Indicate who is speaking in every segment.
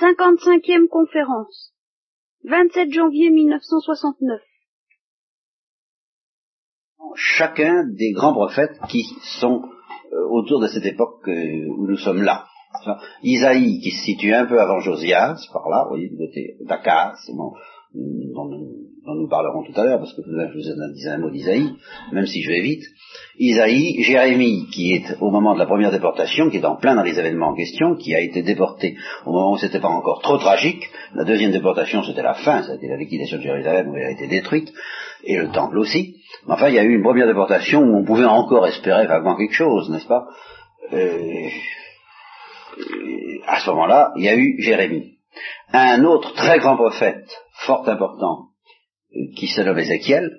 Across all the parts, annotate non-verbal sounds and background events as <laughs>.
Speaker 1: 55e conférence. 27 janvier 1969.
Speaker 2: Chacun des grands prophètes qui sont euh, autour de cette époque euh, où nous sommes là. Isaïe qui se situe un peu avant Josias, par là, vous voyez, du côté d'Akaz, bon, dont, nous parlerons tout à l'heure, parce que je vous ai dit un mot d'Isaïe, même si je vais vite. Isaïe, Jérémie, qui est au moment de la première déportation, qui est en plein dans les événements en question, qui a été déporté au moment où c'était pas encore trop tragique. La deuxième déportation, c'était la fin, c'était la liquidation de Jérusalem où elle a été détruite, et le temple aussi. Mais enfin, il y a eu une première déportation où on pouvait encore espérer vaguement quelque chose, n'est-ce pas? Euh, À ce moment-là, il y a eu Jérémie. Un autre très grand prophète, fort important, qui se nomme Ézéchiel,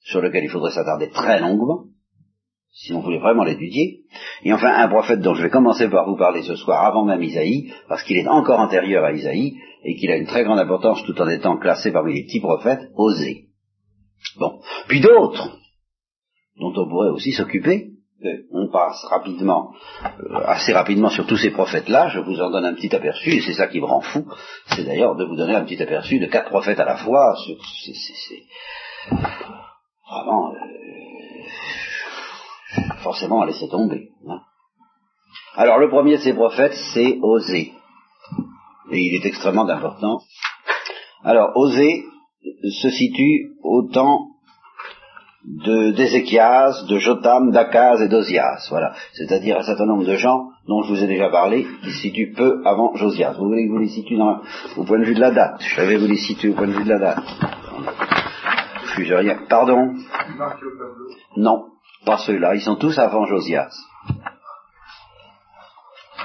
Speaker 2: sur lequel il faudrait s'attarder très longuement, si on voulait vraiment l'étudier. Et enfin, un prophète dont je vais commencer par vous parler ce soir, avant même Isaïe, parce qu'il est encore antérieur à Isaïe, et qu'il a une très grande importance tout en étant classé parmi les petits prophètes, Osée. Bon. Puis d'autres, dont on pourrait aussi s'occuper, on passe rapidement, euh, assez rapidement sur tous ces prophètes-là, je vous en donne un petit aperçu, et c'est ça qui me rend fou, c'est d'ailleurs de vous donner un petit aperçu de quatre prophètes à la fois, c'est vraiment euh, forcément à laisser tomber. Hein. Alors le premier de ces prophètes, c'est Osée, et il est extrêmement important. Alors Osée se situe au temps d'Ézéchias, de, Jotam, d'Akaz et d'Ozias, voilà. C'est-à-dire un certain nombre de gens dont je vous ai déjà parlé, qui se situent peu avant Josias. Vous voulez que je vous les situe au point de vue de la date? Je vais vous les situer au point de vue de la date. Je rien. Pardon? Non, pas ceux-là. Ils sont tous avant Josias.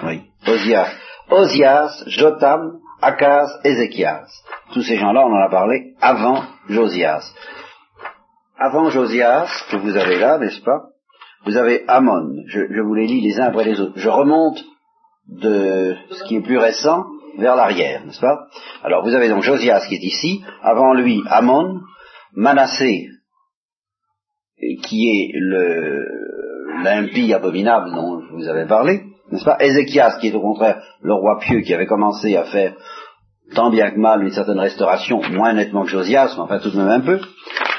Speaker 2: Oui. Ozias. Ozias, Jotam, Akaz, Ézéchias. Tous ces gens-là, on en a parlé avant Josias avant Josias, que vous avez là, n'est-ce pas Vous avez Amon. Je, vous les lis les uns après les autres. Je remonte de ce qui est plus récent vers l'arrière, n'est-ce pas? Alors vous avez donc Josias qui est ici, avant lui Amon, Manassé, qui est le l'impie abominable dont je vous avais parlé, n'est-ce pas? Ézéchias qui est au contraire le roi pieux qui avait commencé à faire tant bien que mal une certaine restauration, moins nettement que Josias, mais enfin tout de même un peu.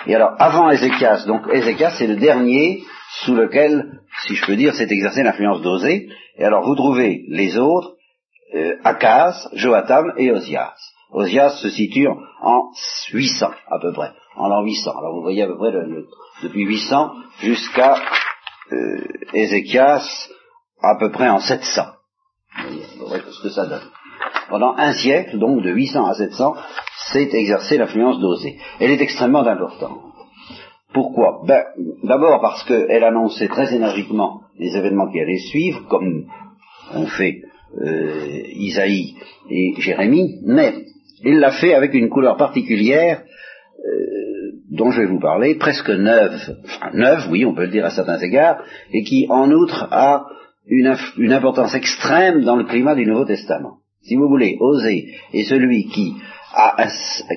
Speaker 2: Et alors, avant Ézéchias, donc Ézéchias, c'est le dernier sous lequel, si je peux dire, s'est exercée l'influence d'Osée. Et alors, vous trouvez les autres, euh, Akaz, Joatam et Osias. Osias se situe en 800 à peu près, en l'an 800. Alors vous voyez à peu près depuis 800 jusqu'à euh, Ézéchias à peu près en 700. Vous voyez ce que ça donne. Pendant un siècle, donc de 800 à 700, c'est exercer l'influence d'Osée. Elle est extrêmement importante. Pourquoi? Ben, D'abord parce qu'elle annonçait très énergiquement les événements qui allaient suivre, comme ont fait euh, Isaïe et Jérémie, mais il l'a fait avec une couleur particulière euh, dont je vais vous parler, presque neuve, enfin neuve, oui, on peut le dire à certains égards, et qui en outre a une, une importance extrême dans le climat du Nouveau Testament. Si vous voulez, Osée est celui qui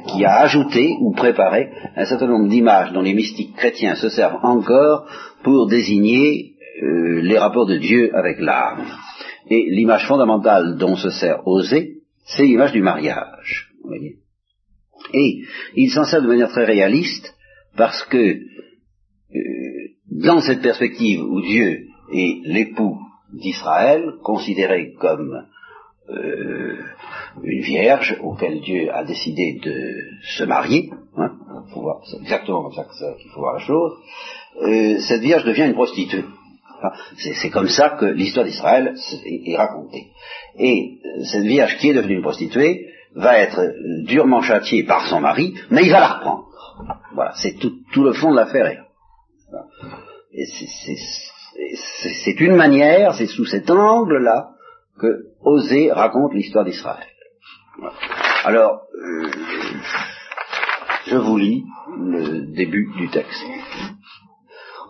Speaker 2: qui a ajouté ou préparé un certain nombre d'images dont les mystiques chrétiens se servent encore pour désigner euh, les rapports de Dieu avec l'âme. Et l'image fondamentale dont se sert Osée, c'est l'image du mariage. voyez Et il s'en sert de manière très réaliste parce que euh, dans cette perspective où Dieu est l'époux d'Israël, considéré comme euh, une vierge auquel Dieu a décidé de se marier, hein, c'est exactement comme ça qu'il faut voir la chose, euh, cette vierge devient une prostituée. c'est comme ça que l'histoire d'Israël est, racontée. Et euh, cette vierge qui est devenue une prostituée va être durement châtiée par son mari, mais il va la reprendre. Voilà, c'est tout, le fond de l'affaire. Et c'est une manière, c'est sous cet angle-là que Osée raconte l'histoire d'Israël. Alors, euh, je vous lis le début du texte.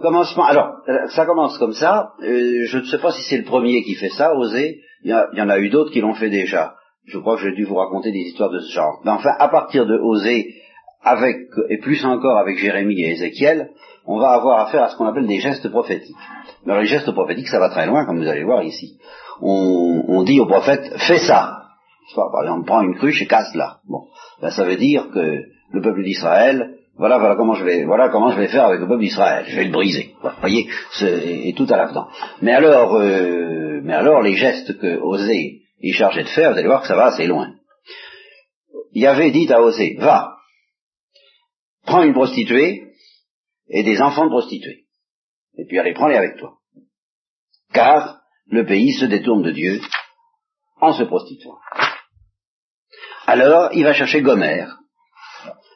Speaker 2: Commencement. Alors, ça commence comme ça. Euh, je ne sais pas si c'est le premier qui fait ça, Osée. Il y, en a eu d'autres qui l'ont fait déjà. Je crois que j'ai dû vous raconter des histoires de ce genre. Mais enfin, à partir de Osée, avec et plus encore avec Jérémie et Ézéchiel, on va avoir affaire à ce qu'on appelle des gestes prophétiques. Mais les gestes prophétiques, ça va très loin, comme vous allez voir ici on, dit au prophète, fais ça. Par exemple, prends une cruche et casse-la. Bon, ben, ça veut dire que le peuple d'Israël, voilà, voilà comment je vais, voilà comment je vais faire avec le peuple d'Israël. Je vais le briser. Vous voyez, et tout à l'avenant. Mais alors, euh, mais alors, les gestes que Osée est chargé de faire, vous allez voir que ça va assez loin. Avait dit à Osée, va, prends une prostituée et des enfants de prostituées, et puis allez prends-les avec toi. Car le pays se détourne de Dieu en se prostituant. Alors, il va chercher Gomer,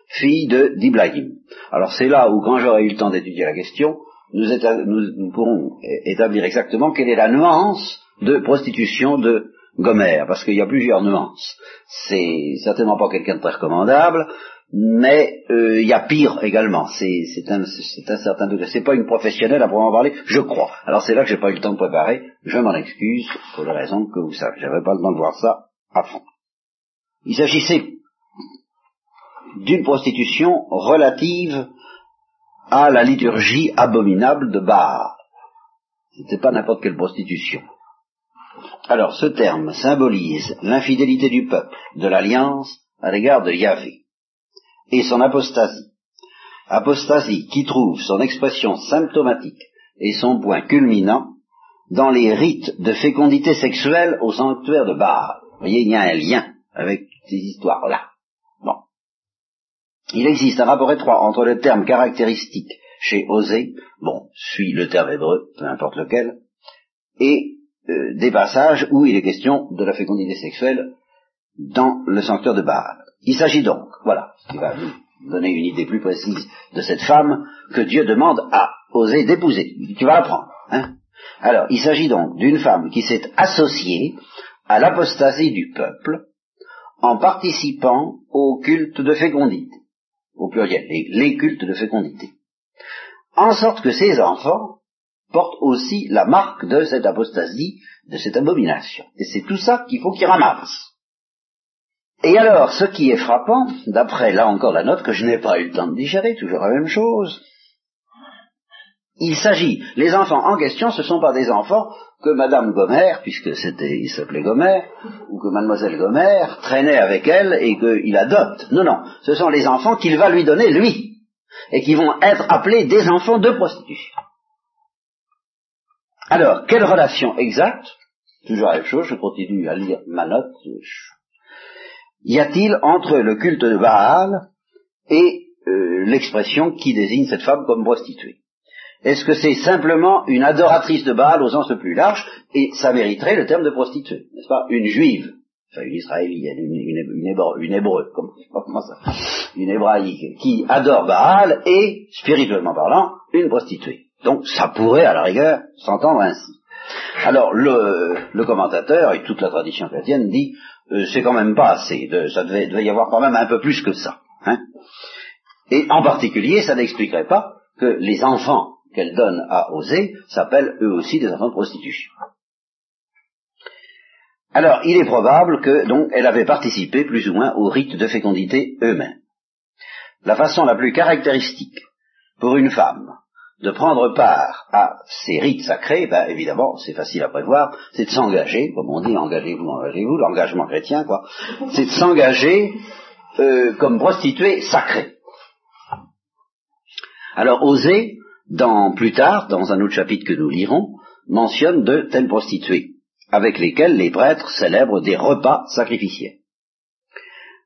Speaker 2: fille de d'Ibrahim. Alors c'est là où, quand j'aurai eu le temps d'étudier la question, nous, pourrons établir exactement quelle est la nuance de prostitution de Gomer, parce qu'il y a plusieurs nuances. C'est certainement pas quelqu'un de très recommandable, mais euh, il y a pire également. C'est un, un, certain degré. C'est pas une professionnelle à proprement parler, je crois. Alors c'est là que j'ai pas eu le temps de préparer. Je m'en excuse pour les raisons que vous savez. J'avais pas le temps de voir ça à fond. Il s'agissait d'une prostitution relative à la liturgie abominable de Baal. C'était pas n'importe quelle prostitution. Alors, ce terme symbolise l'infidélité du peuple, de l'alliance à l'égard de Yahvé, et son apostasie. Apostasie qui trouve son expression symptomatique et son point culminant dans les rites de fécondité sexuelle au sanctuaire de Baal. Vous voyez, il y a un lien avec ces histoires-là. Bon. Il existe un rapport étroit entre le terme caractéristique chez Osée, bon, suit le terme hébreu, peu importe lequel, et euh, des passages où il est question de la fécondité sexuelle dans le sanctuaire de Baal. Il s'agit donc, voilà, qui va nous donner une idée plus précise de cette femme que Dieu demande à Osée d'épouser. Tu vas la prendre. Hein Alors, il s'agit donc d'une femme qui s'est associée à l'apostasie du peuple en participant au culte de fécondité au pluriel, les, cultes de fécondité. En sorte que ces enfants portent aussi la marque de cette apostasie, de cette abomination. Et c'est tout ça qu'il faut qu'ils ramassent. Et alors, ce qui est frappant, d'après là encore la note que je n'ai pas eu le temps de digérer, toujours la même chose, il s'agit, les enfants en question, ce ne sont pas des enfants que Madame Gomer, puisque c'était, il s'appelait Gomer, ou que Mademoiselle Gomer traînait avec elle et qu'il adopte. Non, non, ce sont les enfants qu'il va lui donner lui, et qui vont être appelés des enfants de prostitution. Alors, quelle relation exacte? Toujours la même chose, je continue à lire ma note. Y a-t-il entre le culte de Baal et euh, l'expression qui désigne cette femme comme prostituée? Est-ce que c'est simplement une adoratrice de Baal au sens plus large Et ça mériterait le terme de prostituée, n'est-ce pas? Une juive, enfin une israélienne, une, une, une, hébreu, <laughs> comment, ça? Une hébraïque qui adore Baal et, spirituellement parlant, une prostituée. Donc ça pourrait, à la rigueur, s'entendre ainsi. Alors le, commentateur et toute la tradition chrétienne dit euh, c'est quand même pas assez, ça devait, y avoir quand même un peu plus que ça. Hein et en particulier, ça n'expliquerait pas que les enfants qu'elle donne à Osée s'appellent eux aussi des enfants de prostitution. Alors, il est probable que, donc, elle avait participé plus ou moins aux rites de fécondité eux-mêmes. La façon la plus caractéristique pour une femme de prendre part à ces rites sacrés, ben, évidemment, c'est facile à prévoir, c'est de s'engager, comme on dit, engagez-vous, engagez-vous, l'engagement chrétien, quoi, c'est de s'engager euh, comme prostituée sacrée. Alors, oser dans, plus tard, dans un autre chapitre que nous lirons, mentionne de telles prostituées, avec lesquelles les prêtres célèbrent des repas sacrificiels.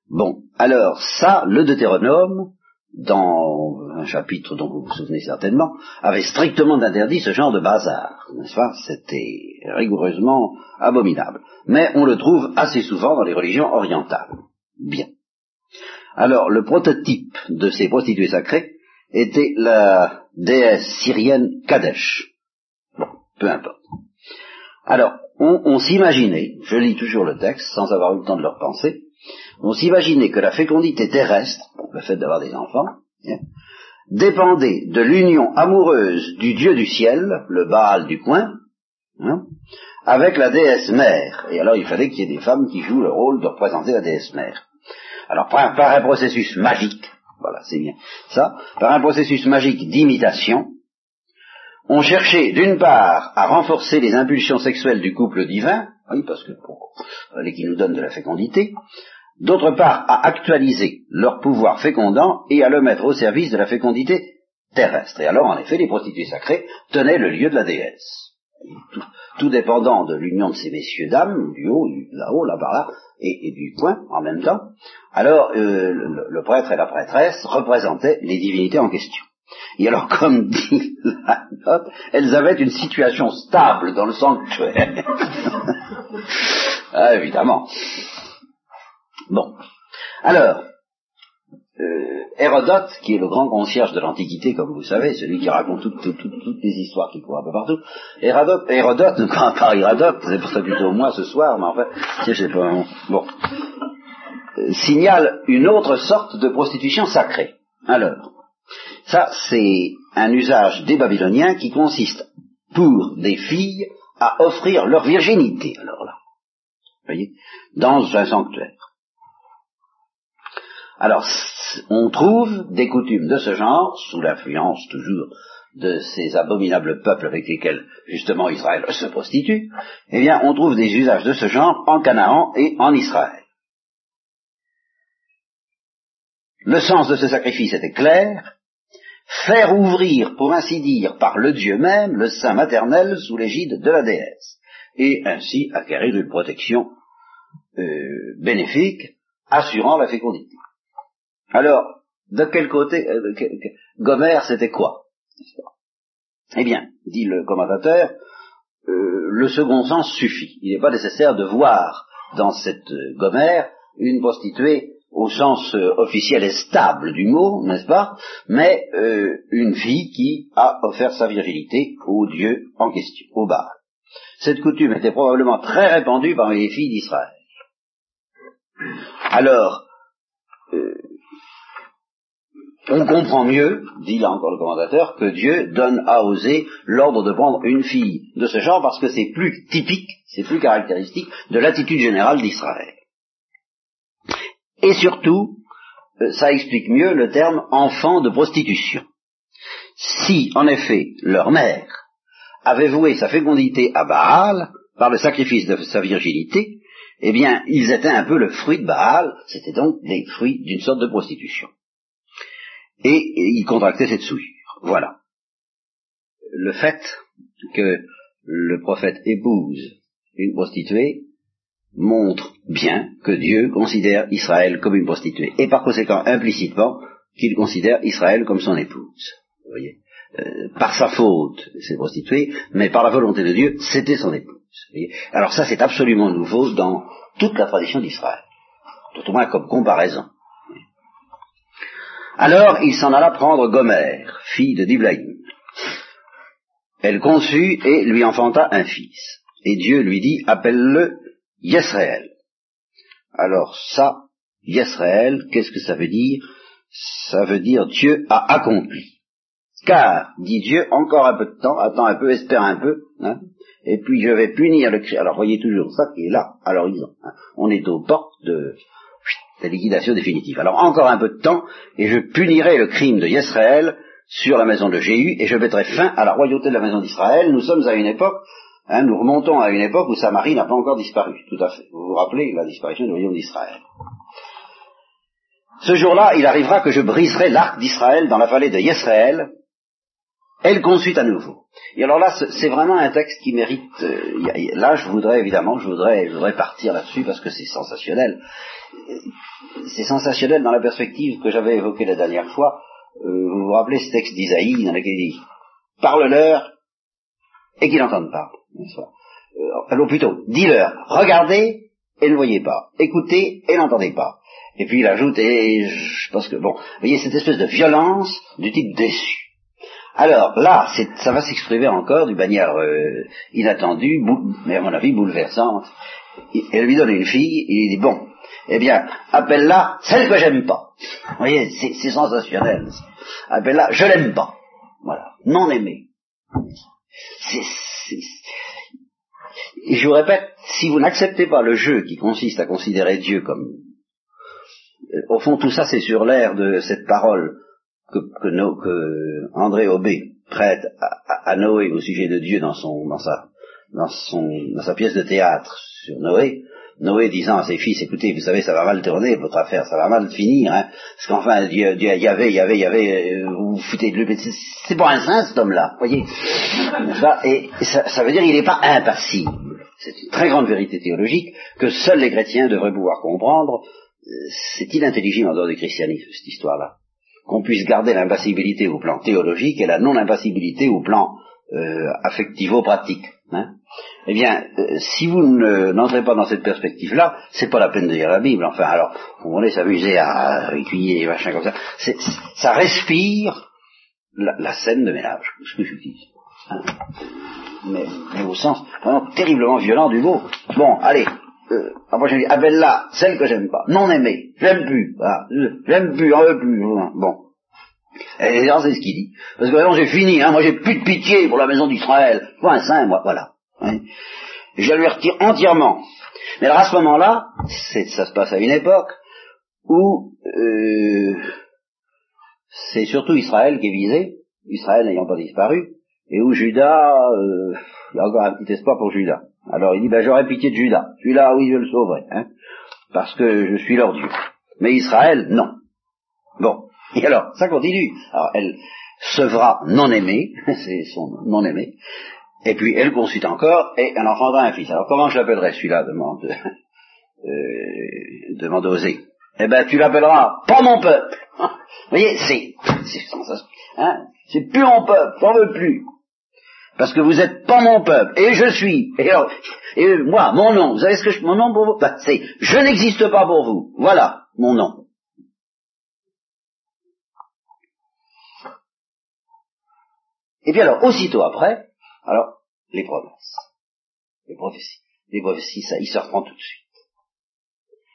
Speaker 2: Bon, alors ça, le Deutéronome, dans un chapitre dont vous vous souvenez certainement, avait strictement interdit ce genre de bazar, n'est-ce pas? C'était rigoureusement abominable. Mais on le trouve assez souvent dans les religions orientales. Bien. Alors, le prototype de ces prostituées sacrées était la déesse syrienne Kadesh. Bon, peu importe. Alors, on, s'imaginait, je lis toujours le texte sans avoir eu le temps de le repenser, on s'imaginait que la fécondité terrestre, le fait d'avoir des enfants, hein, dépendait de l'union amoureuse du Dieu du ciel, le Baal du coin, hein, avec la déesse mère. Et alors il fallait qu'il y ait des femmes qui jouent le rôle de représenter la déesse mère. Alors par un processus magique, voilà, c'est bien. Ça, par un processus magique d'imitation, on cherchait d'une part à renforcer les impulsions sexuelles du couple divin, oui, parce que pour, et qui nous donnent de la fécondité, d'autre part à actualiser leur pouvoir fécondant et à le mettre au service de la fécondité terrestre. Et alors, en effet, les prostituées sacrées tenaient le lieu de la déesse. Tout, dépendant de l'union de ces messieurs dames, du haut, là-haut, là-bas, là, et, du point en même temps, alors euh, le, prêtre et la prêtresse représentaient les divinités en question. Et alors, <laughs> comme dit la note, elles avaient une situation stable dans le sanctuaire. <laughs> ah, évidemment. Bon. Alors, euh, Hérodote, qui est le grand concierge de l'Antiquité, comme vous savez, celui qui raconte toutes, les histoires qui courent un peu partout, Hérodote, Hérodote croit pas Hérodote, c'est pour ça plutôt moi ce soir, mais en fait, je sais pas, bon, euh, signale une autre sorte de prostitution sacrée. Alors, ça, c'est un usage des Babyloniens qui consiste, pour des filles, à offrir leur virginité, alors là, voyez, dans un sanctuaire. Alors, on trouve des coutumes de ce genre, sous l'influence toujours de ces abominables peuples avec lesquels justement Israël se prostitue, eh bien, on trouve des usages de ce genre en Canaan et en Israël. Le sens de ce sacrifice était clair, faire ouvrir, pour ainsi dire, par le Dieu même, le sein maternel sous l'égide de la déesse, et ainsi acquérir une protection euh, bénéfique, assurant la fécondité. Alors, de quel côté euh, Gomère, c'était quoi Eh bien, dit le commentateur, euh, le second sens suffit. Il n'est pas nécessaire de voir dans cette euh, Gomère une prostituée au sens officiel et stable du mot, n'est-ce pas Mais une fille qui a offert sa virilité au Dieu en question, au Baal. Cette coutume était probablement très répandue parmi les filles d'Israël. Alors, on comprend mieux, dit là encore le commentateur, que Dieu donne à oser l'ordre de prendre une fille de ce genre parce que c'est plus typique, c'est plus caractéristique de l'attitude générale d'Israël. Et surtout, euh, ça explique mieux le terme enfant de prostitution. Si, en effet, leur mère avait voué sa fécondité à Baal par le sacrifice de sa virginité, eh bien, ils étaient un peu le fruit de Baal, c'était donc des fruits d'une sorte de prostitution et, il contractait cette souillure. Voilà. Le fait que le prophète épouse une prostituée montre bien que Dieu considère Israël comme une prostituée, et par conséquent implicitement qu'il considère Israël comme son épouse. Voyez euh, par sa faute, c'est prostituée, mais par la volonté de Dieu, c'était son épouse. Alors ça, c'est absolument nouveau dans toute la tradition d'Israël, tout au moins comme comparaison. Alors il s'en alla prendre Gomère, fille de Diblaïm. Elle conçut et lui enfanta un fils. Et Dieu lui dit, appelle-le Yesraël. Alors ça, Yesraël, qu'est-ce que ça veut dire? Ça veut dire Dieu a accompli. Car, dit Dieu, encore un peu de temps, attends un peu, espère un peu, hein, et puis je vais punir le crime. Alors voyez toujours ça qui est là, à l'horizon. Hein. On est aux portes de, la liquidation définitive. Alors encore un peu de temps, et je punirai le crime de Yisraël sur la maison de Jéhu, et je mettrai fin à la royauté de la maison d'Israël. Nous sommes à une époque, hein, nous remontons à une époque où Samarie n'a pas encore disparu, tout à fait. Vous vous rappelez la disparition du royaume d'Israël. Ce jour-là, il arrivera que je briserai l'arc d'Israël dans la vallée de Yisraël, elle consuit à nouveau. Et alors là, c'est vraiment un texte qui mérite. Euh, là, je voudrais évidemment, je voudrais, je voudrais partir là-dessus parce que c'est sensationnel c'est sensationnel dans la perspective que j'avais évoquée la dernière fois. Euh, vous vous rappelez ce texte d'Isaïe dans lequel il dit Parle-leur et qu'ils n'entendent pas. Euh, alors plutôt, dis-leur, regardez et ne voyez pas, écoutez et n'entendez pas. Et puis il ajoute, et je pense que, bon, vous voyez cette espèce de violence du type déçu. Alors là, ça va s'exprimer encore d'une manière euh, inattendue, mais à mon avis bouleversante. Elle lui donne une fille, il dit, bon, eh bien, appelle-la celle que j'aime pas. Vous voyez, c'est sensationnel. Appelle-la je l'aime pas. Voilà, non aimée. Et je vous répète, si vous n'acceptez pas le jeu qui consiste à considérer Dieu comme... Euh, au fond, tout ça, c'est sur l'air de cette parole que, André Aubé prête à, Noé au sujet de Dieu dans, son, dans sa pièce de théâtre sur Noé, Noé disant à ses fils, écoutez, vous savez, ça va mal tourner, votre affaire, ça va mal finir, hein, parce qu'enfin, Dieu, y avait, y avait, y avait, euh, vous foutez de lui, c'est pas un saint, cet homme-là, voyez. Et ça, ça veut dire qu'il n'est pas impassible. C'est une très grande vérité théologique que seuls les chrétiens devraient pouvoir comprendre. C'est inintelligible en dehors du christianisme, cette histoire-là. Qu'on puisse garder l'impassibilité au plan théologique et la non-impassibilité au plan euh, affectivo-pratique. Hein eh bien, euh, si vous n'entrez pas dans cette perspective-là, c'est pas la peine de lire la Bible. Enfin, alors, vous voulez s'amuser à écuyer les machins comme ça. ça respire la, scène de ménage, ce que j'utilise. Hein mais, mais, au sens vraiment terriblement violent du mot. Bon, allez. Euh, après, je dis, appelle-la, celle que j'aime pas. Non aimée. J'aime plus. Voilà. J'aime plus, j'en veux plus. Bon. Et c'est ce qu'il dit. Parce que maintenant j'ai fini, hein, moi j'ai plus de pitié pour la maison d'Israël. Un saint, moi, voilà. Hein. Je lui retire entièrement. Mais alors à ce moment-là, ça se passe à une époque où euh, c'est surtout Israël qui est visé, Israël n'ayant pas disparu, et où Judas, euh, il y a encore un petit espoir pour Judas. Alors il dit, ben j'aurais pitié de Judas. Judas, oui, je le sauverai, hein, parce que je suis leur Dieu. Mais Israël, non. Bon. Et alors, ça continue. Alors, elle sevra non aimée, <laughs> c'est son non aimé, et puis elle consulte encore, et elle enfantera un fils. Alors comment je l'appellerai celui-là demande, euh, demande Osée. Eh ben tu l'appelleras pas mon peuple. Vous voyez, c'est, c'est, hein, c'est plus mon peuple, j'en veux plus. Parce que vous n'êtes pas mon peuple, et je suis. Et, alors, et moi, mon nom, vous savez ce que je, mon nom pour vous? Ben, C'est je n'existe pas pour vous. Voilà mon nom. Et puis alors, aussitôt après, alors, les promesses, les prophéties, les prophéties, ça, il se reprend tout de suite.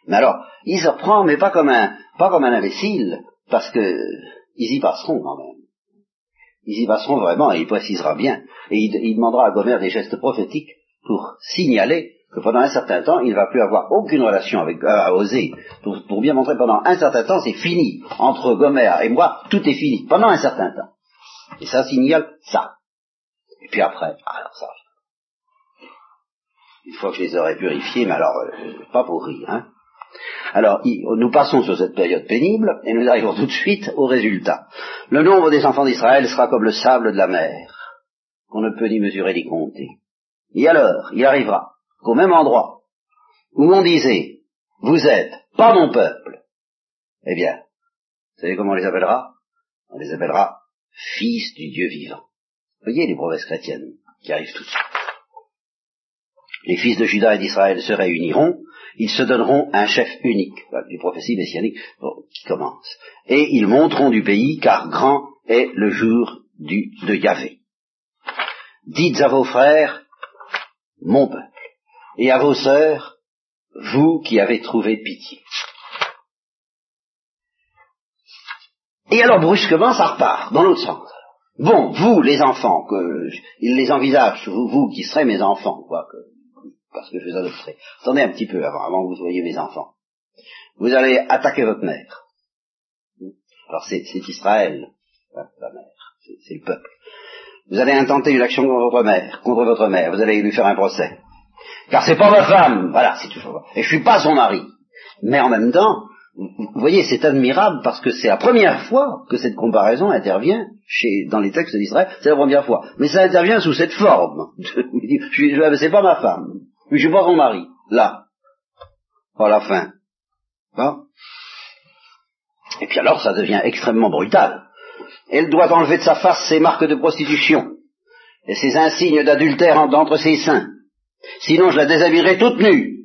Speaker 2: Mais alors, il se reprend, mais pas comme un, pas comme un imbécile, parce que ils y passeront quand même. Ils y passeront vraiment et il précisera bien. Et il, demandera à Gomer des gestes prophétiques pour signaler que pendant un certain temps, il ne va plus avoir aucune relation avec euh, Osée, pour, pour, bien montrer pendant un certain temps, c'est fini. Entre Gomer et moi, tout est fini, pendant un certain temps. Et ça signale ça. Et puis après, alors ça, une fois que je les aurai purifiés, mais alors, euh, pas pour rire, hein. Alors, nous passons sur cette période pénible et nous arrivons tout de suite au résultat. Le nombre des enfants d'Israël sera comme le sable de la mer, qu'on ne peut ni mesurer ni compter. Et alors, il arrivera qu'au même endroit où on disait, vous êtes pas mon peuple, eh bien, vous savez comment on les appellera? On les appellera fils du Dieu vivant. Voyez les promesses chrétiennes qui arrivent tout de suite. Les fils de Judas et d'Israël se réuniront, ils se donneront un chef unique, les prophéties messianiques qui commencent, et ils monteront du pays, car grand est le jour de Yahvé. Dites à vos frères, mon peuple, et à vos sœurs, vous qui avez trouvé pitié. Et alors brusquement, ça repart, dans l'autre sens. Bon, vous, les enfants, que il les envisage, vous, qui serez mes enfants, quoi, que, parce que je vous adopterai. Attendez un petit peu avant, avant que vous soyez mes enfants. Vous allez attaquer votre mère. Alors c'est Israël, la mère, c'est le peuple. Vous allez intenter une action contre votre mère, contre votre mère. Vous allez lui faire un procès. Car c'est pas ma femme, voilà, c'est toujours. Et je suis pas son mari. Mais en même temps, vous voyez, c'est admirable parce que c'est la première fois que cette comparaison intervient dans les textes d'Israël. C'est la première fois. Mais ça intervient sous cette forme. <laughs> c'est pas ma femme. Je suis pas son mari. Là. À la fin. Et puis alors, ça devient extrêmement brutal. Elle doit enlever de sa face ses marques de prostitution et ses insignes d'adultère d'entre ses seins. Sinon, je la déshabillerai toute nue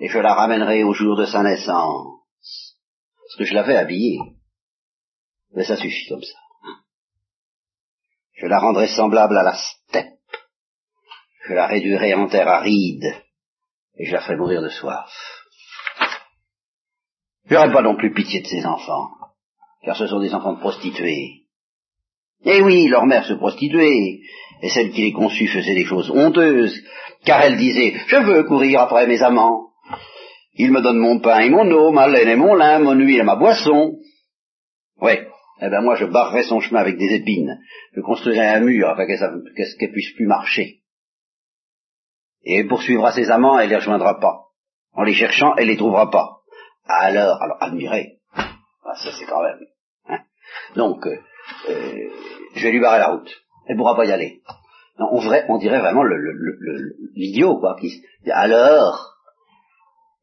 Speaker 2: et je la ramènerai au jour de sa naissance parce que je l'avais habillée. Mais ça suffit comme ça. Je la rendrai semblable à la steppe. Je la réduirai en terre aride. Et je la ferai mourir de soif. Je n'aurai pas non plus pitié de ces enfants, car ce sont des enfants de prostituées. Eh oui, leur mère se prostituait, et celle qui les conçut faisait des choses honteuses, car elle disait, je veux courir après mes amants, il me donne mon pain et mon eau, ma laine et mon lin, mon huile et ma boisson. Oui, eh ben moi je barrerai son chemin avec des épines. Je construirai un mur afin qu'elle ne puisse plus marcher. Et poursuivra ses amants, elle les rejoindra pas. En les cherchant, elle les trouvera pas. Alors, alors, admirez. Ah, ça c'est quand même. Hein. Donc, euh, euh, je vais lui barrer la route. Elle pourra pas y aller. Non, on, dirait vraiment l'idiot, quoi. Qui, alors,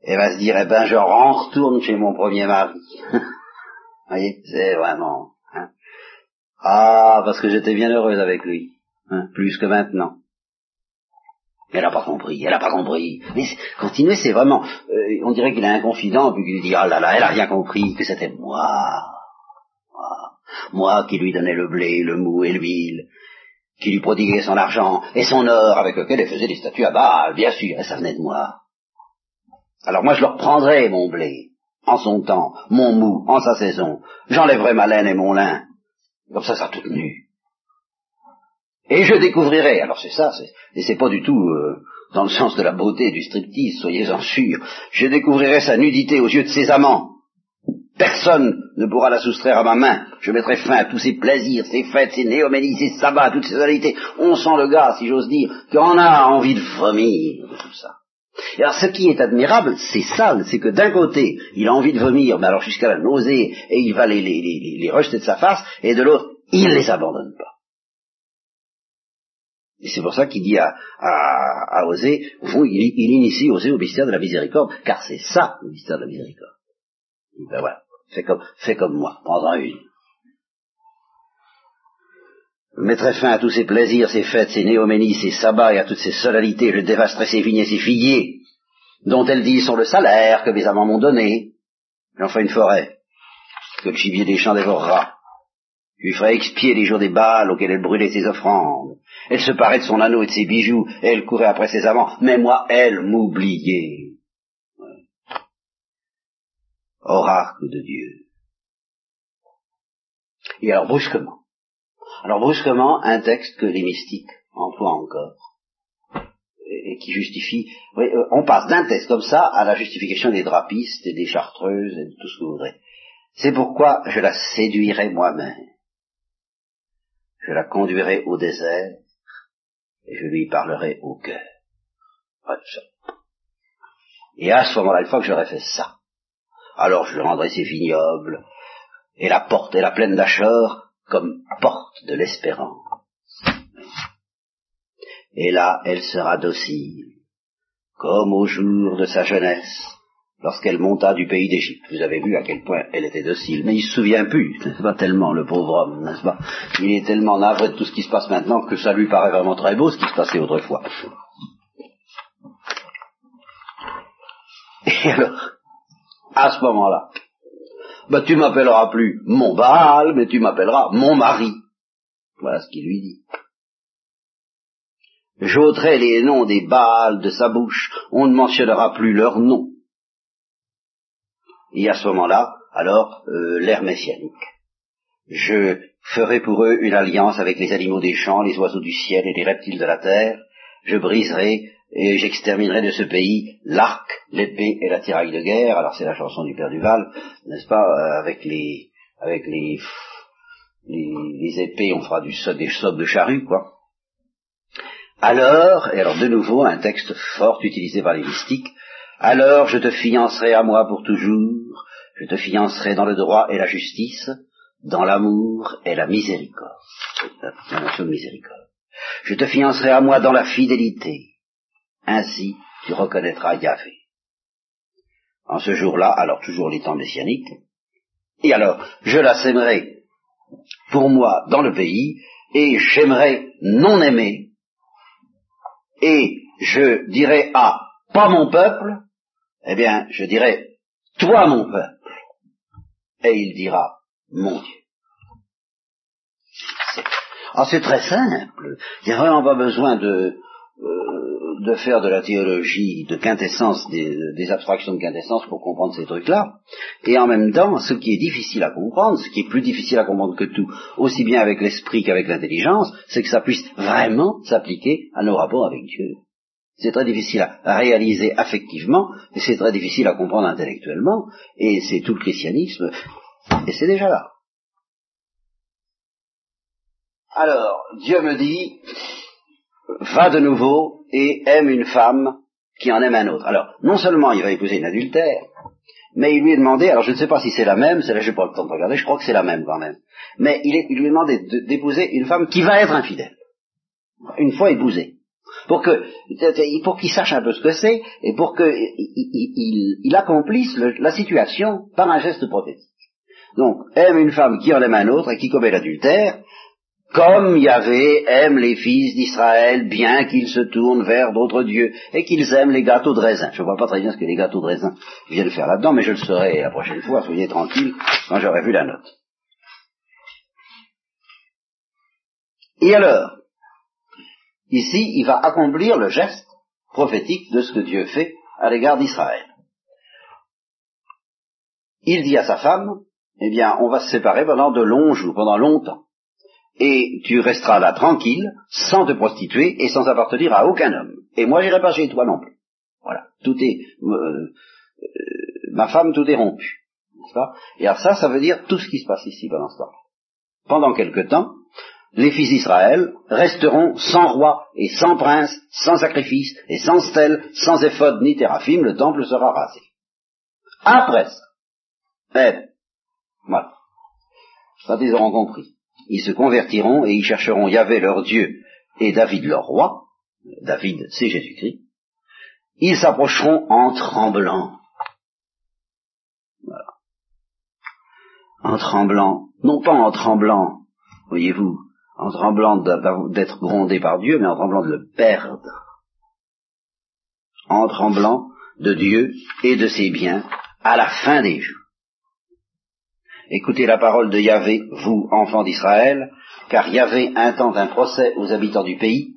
Speaker 2: elle va se dire, eh ben, je retourne chez mon premier mari. Vous voyez, c'est vraiment. Hein. Ah, parce que j'étais bien heureuse avec lui, hein, plus que maintenant. Elle n'a pas compris, elle n'a pas compris. Mais continuer, c'est vraiment, euh, on dirait qu'il a un confident, puis qu'il dit, ah là là, elle a rien compris, que c'était moi, moi, moi qui lui donnais le blé, le mou et l'huile, qui lui prodiguait son argent et son or avec lequel elle faisait des statues à bas, bien sûr, et ça venait de moi. Alors moi je leur prendrai mon blé, en son temps, mon mou, en sa saison, j'enlèverai ma laine et mon lin, comme ça ça a tout tenu. Et je découvrirai, alors c'est ça, et c'est pas du tout euh, dans le sens de la beauté du striptease, soyez-en sûrs, je découvrirai sa nudité aux yeux de ses amants. Personne ne pourra la soustraire à ma main. Je mettrai fin à tous ces plaisirs, ces fêtes, ces néoménies, ces sabbats, toutes ces réalités. On sent le gars, si j'ose dire, qui en a envie de vomir tout ça. Alors ce qui est admirable, c'est ça, c'est que d'un côté, il a envie de vomir, mais alors jusqu'à la nausée, et il va les, rejeter de sa face, et de l'autre, il ne les abandonne pas. Et c'est pour ça qu'il dit à, à, à Osée, il, il initie Osée au mystère de la miséricorde, car c'est ça, le mystère de la miséricorde. Ben voilà, fais comme, fais comme moi, prends-en une. Je mettrai fin à tous ces plaisirs, ces fêtes, ces néoménies, ces sabbats et à toutes ces solalités, je dévasterai ces vignes et ces figuiers, dont elles disent sont le salaire que mes amants m'ont donné. J'en ferai une forêt, que le gibier des champs dévorera. Je lui ferai expier les jours des balles auxquels elle brûlait ses offrandes. Elle se parait de son anneau et de ses bijoux, et elle courait après ses amants, mais moi, elle m'oubliait. Oracle de Dieu. Et alors brusquement, alors brusquement, un texte que les mystiques emploient encore, et, qui justifie, euh, on passe d'un texte comme ça à la justification des drapistes et des chartreuses et de tout ce que vous voudrez. C'est pourquoi je la séduirai moi-même je la conduirai au désert et je lui parlerai au cœur. Et à ce moment-là, une fois que j'aurai fait ça, alors je rendrai ses vignobles et la porte et la plaine d'Achor comme porte de l'espérance. Et là, elle sera docile, comme au jour de sa jeunesse, lorsqu'elle monta du pays d'Égypte. Vous avez vu à quel point elle était docile, mais il se souvient plus, n'est-ce pas tellement, le pauvre homme, n'est-ce pas? Il est tellement navré de tout ce qui se passe maintenant que ça lui paraît vraiment très beau ce qui se passait autrefois. Et alors, à ce moment-là, bah, tu m'appelleras plus mon Baal, mais tu m'appelleras mon mari. Voilà ce qu'il lui dit. J'ôterai les noms des Baals de sa bouche, on ne mentionnera plus leurs noms et à ce moment-là, alors, euh, l'ère messianique. Je ferai pour eux une alliance avec les animaux des champs, les oiseaux du ciel et les reptiles de la terre. Je briserai et j'exterminerai de ce pays l'arc, l'épée et la tiraille de guerre. Alors c'est la chanson du Père Duval, n'est-ce pas, euh, avec les avec les, les, épées, on fera du des de charrue, quoi. Alors, et alors de nouveau un texte fort utilisé par les mystiques, alors je te fiancerai à moi pour toujours, je te fiancerai dans le droit et la justice, dans l'amour et la miséricorde. Miséricorde. Je te fiancerai à moi dans la fidélité. Ainsi, tu reconnaîtras Yahvé. En ce jour-là, alors toujours les temps messianiques, et alors, je la sèmerai pour moi dans le pays, et j'aimerai non aimer, et je dirai à pas mon peuple, eh bien, je dirai, toi mon peuple, et il dira, mon Dieu. Ah, c'est très simple. Il n'y a vraiment pas besoin de, de faire de la théologie de quintessence, des, abstractions de quintessence pour comprendre ces trucs-là. Et en même temps, ce qui est difficile à comprendre, ce qui est plus difficile à comprendre que tout, aussi bien avec l'esprit qu'avec l'intelligence, c'est que ça puisse vraiment s'appliquer à nos rapports avec Dieu. C'est très difficile à réaliser affectivement, et c'est très difficile à comprendre intellectuellement, et c'est tout le christianisme, et c'est déjà là. Alors, Dieu me dit, va de nouveau et aime une femme qui en aime un autre. Alors, non seulement il va épouser une adultère, mais il lui est demandé, alors je ne sais pas si c'est la même, c'est là j'ai pas le temps de regarder, je crois que c'est la même quand même, mais il, lui est demandé d'épouser une femme qui va être infidèle, une fois épousée, pour que pour qu'il sache un peu ce que c'est et pour qu'il il, accomplisse la situation par un geste prophétique. Donc, aime une femme qui en aime un autre et qui commet l'adultère, comme Yahvé aime les fils d'Israël, bien qu'ils se tournent vers d'autres dieux, et qu'ils aiment les gâteaux de raisin. Je ne vois pas très bien ce que les gâteaux de raisin viennent faire là-dedans, mais je le saurai la prochaine fois, soyez tranquille, quand j'aurai vu la note. Et alors, ici, il va accomplir le geste prophétique de ce que Dieu fait à l'égard d'Israël. Il dit à sa femme, eh bien, on va se séparer pendant de longs jours, pendant longtemps et tu resteras là tranquille, sans te prostituer et sans appartenir à aucun homme. Et moi, j'irai pas chez toi non plus. Voilà, tout est, euh, euh, ma femme, tout est rompu. Et alors ça, ça veut dire tout ce qui se passe ici pendant ce temps. Pendant quelque temps, les fils d'Israël resteront sans roi et sans prince, sans sacrifice et sans stèle, sans éphode ni téraphim, le temple sera rasé. Après ça, eh, voilà. Ça, ils auront compris ils se convertiront et ils chercheront Yahvé leur Dieu et David leur roi, David c'est Jésus-Christ, ils s'approcheront en tremblant. En tremblant, non pas en tremblant, voyez-vous, en tremblant d'être grondé par Dieu, mais en tremblant de le perdre. En tremblant de Dieu et de ses biens à la fin des jours. Écoutez la parole de Yahvé, vous, enfants d'Israël, car Yahvé intente un procès aux habitants du pays,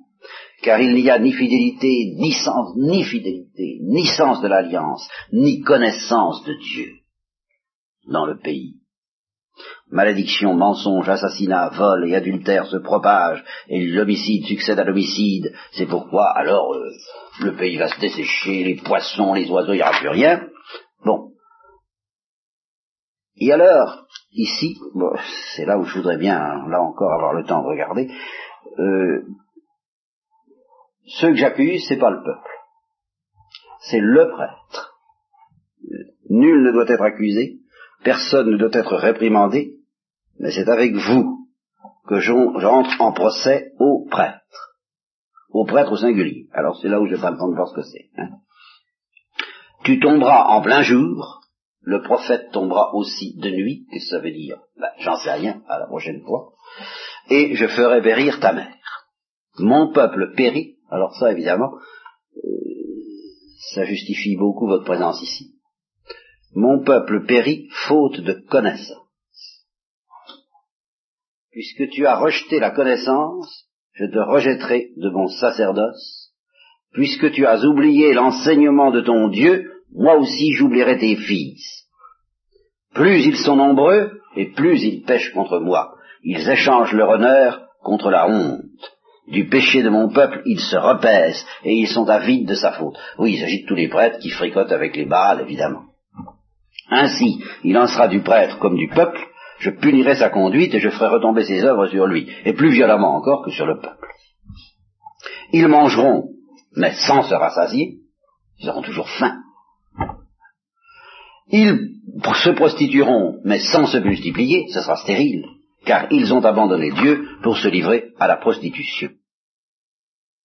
Speaker 2: car il n'y a ni fidélité, ni sens, ni fidélité, ni sens de l'alliance, ni connaissance de Dieu dans le pays. Malédiction, mensonge, assassinat, vol et adultère se propagent, et l'homicide succède à l'homicide. C'est pourquoi alors euh, le pays va se dessécher, les poissons, les oiseaux, il n'y aura plus rien. Bon, et alors, ici, c'est là où je voudrais bien, là encore, avoir le temps de regarder, euh, ceux que j'accuse, c'est pas le peuple, c'est le prêtre. Nul ne doit être accusé, personne ne doit être réprimandé, mais c'est avec vous que j'entre en procès au prêtre, au prêtre au singulier. Alors c'est là où je vais de voir ce que c'est. Hein. Tu tomberas en plein jour, le prophète tombera aussi de nuit, que ça veut dire? Ben, J'en sais rien, à la prochaine fois. Et je ferai périr ta mère. Mon peuple périt, alors ça évidemment, euh, ça justifie beaucoup votre présence ici. Mon peuple périt faute de connaissance. Puisque tu as rejeté la connaissance, je te rejetterai de mon sacerdoce. Puisque tu as oublié l'enseignement de ton Dieu, moi aussi j'oublierai tes fils. Plus ils sont nombreux, et plus ils pêchent contre moi. Ils échangent leur honneur contre la honte. Du péché de mon peuple, ils se repaissent, et ils sont avides de sa faute. Oui, il s'agit de tous les prêtres qui fricotent avec les Baals, évidemment. Ainsi, il en sera du prêtre comme du peuple, je punirai sa conduite et je ferai retomber ses œuvres sur lui, et plus violemment encore que sur le peuple. Ils mangeront, mais sans se rassasier, ils auront toujours faim. Ils se prostitueront, mais sans se multiplier, ce sera stérile, car ils ont abandonné Dieu pour se livrer à la prostitution.